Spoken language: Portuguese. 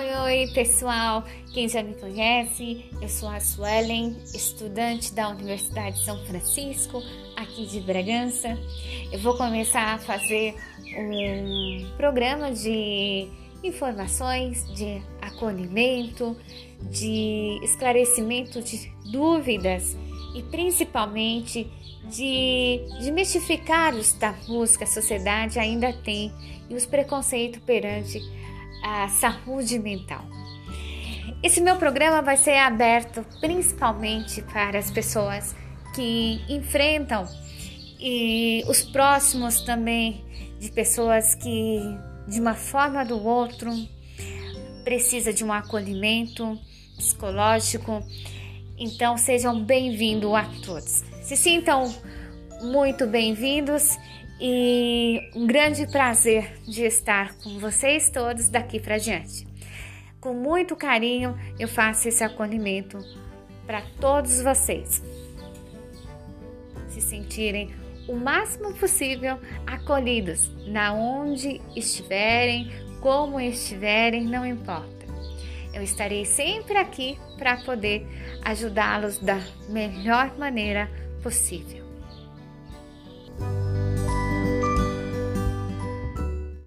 Oi, oi, pessoal! Quem já me conhece, eu sou a Suelen, estudante da Universidade de São Francisco, aqui de Bragança. Eu vou começar a fazer um programa de informações, de acolhimento, de esclarecimento de dúvidas e principalmente de desmistificar os tabus que a sociedade ainda tem e os preconceitos perante a saúde mental. Esse meu programa vai ser aberto principalmente para as pessoas que enfrentam e os próximos também de pessoas que de uma forma ou do outro precisa de um acolhimento psicológico. Então sejam bem-vindos a todos. Se sintam muito bem-vindos e um grande prazer de estar com vocês todos daqui para diante. Com muito carinho eu faço esse acolhimento para todos vocês se sentirem o máximo possível acolhidos, na onde estiverem, como estiverem, não importa. Eu estarei sempre aqui para poder ajudá-los da melhor maneira possível.